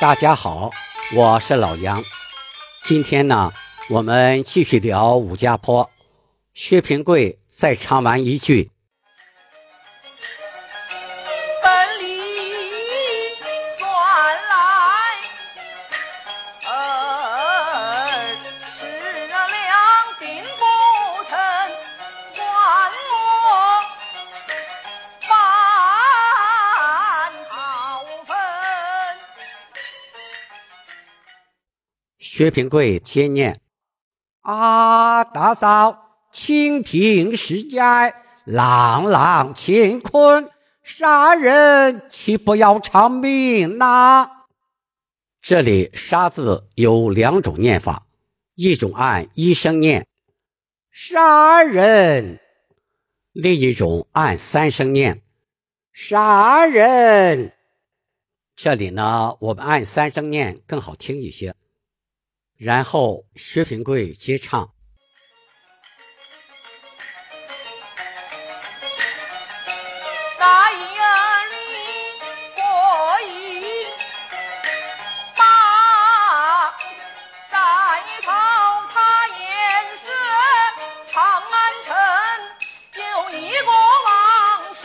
大家好，我是老杨。今天呢，我们继续聊武家坡。薛平贵在唱完一句。薛平贵千念：“啊，大嫂，请听世间朗朗乾坤，杀人岂不要偿命呐？”这里“杀”字有两种念法，一种按一声念“杀人”，另一种按三声念“杀人”。这里呢，我们按三声念更好听一些。然后薛平贵接唱：“大院里过一把寨头，他言是长安城有一个王氏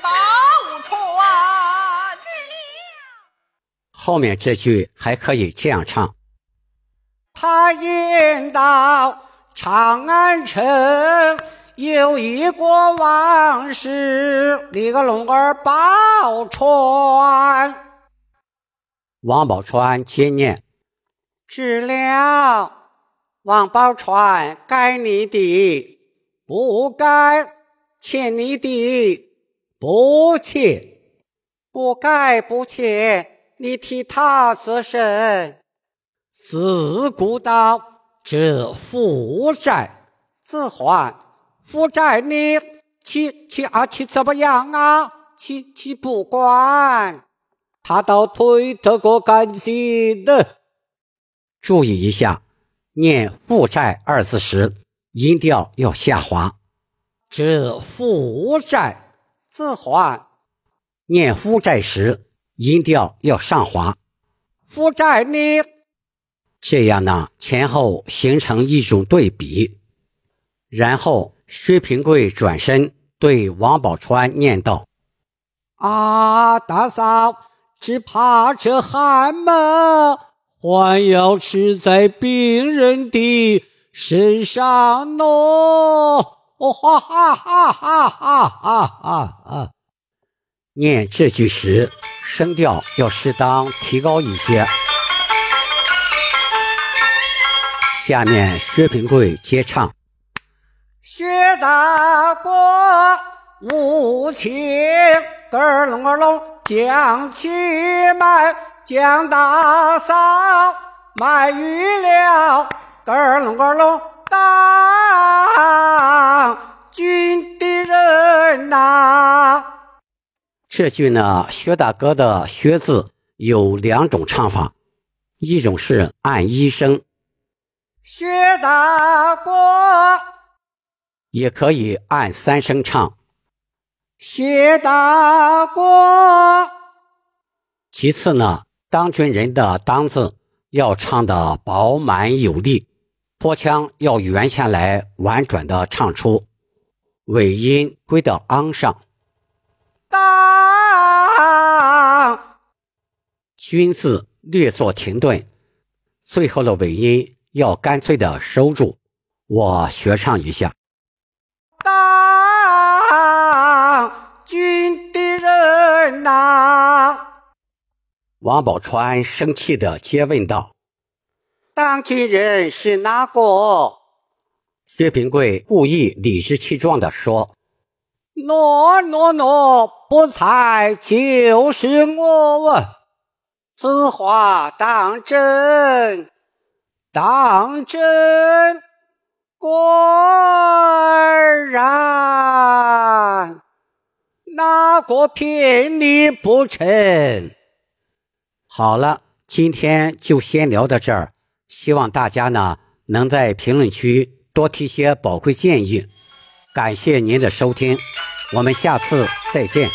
宝船。”后面这句还可以这样唱。他言道长安城，有一个王氏，立个龙儿宝钏。王宝钏接念：知了，王宝钏该你的，不该欠你的，不欠，不该不欠，你替他自身。自古道这负债自还，负债你岂岂啊岂怎么样啊？岂岂不管？他倒推得过干净的。注意一下，念“负债”二字时，音调要下滑。这负债自还，念“负债”时，音调要上滑。负债呢。这样呢，前后形成一种对比。然后薛平贵转身对王宝钏念道：“啊，大嫂，只怕这寒门还要吃在病人的身上喏！”哦哈哈哈哈哈哈哈！念这句时，声调要适当提高一些。下面薛平贵接唱：薛大哥无情，儿龙儿龙将去买，江大嫂卖鱼了，哥儿龙儿龙当军的人呐。这句呢，薛大哥的“薛”字有两种唱法，一种是按一声。薛大哥也可以按三声唱。薛大哥，其次呢，当军人的“当”字要唱的饱满有力，拖腔要圆下来，婉转的唱出，尾音归到昂上。当，军字略作停顿，最后的尾音。要干脆的收住，我学唱一下。当军的人呐，王宝钏生气的接问道：“当军人是哪个？”薛平贵故意理直气壮的说：“诺诺诺，不才就是我，此话当真？”当真果然，哪个骗你不成？好了，今天就先聊到这儿。希望大家呢能在评论区多提些宝贵建议。感谢您的收听，我们下次再见。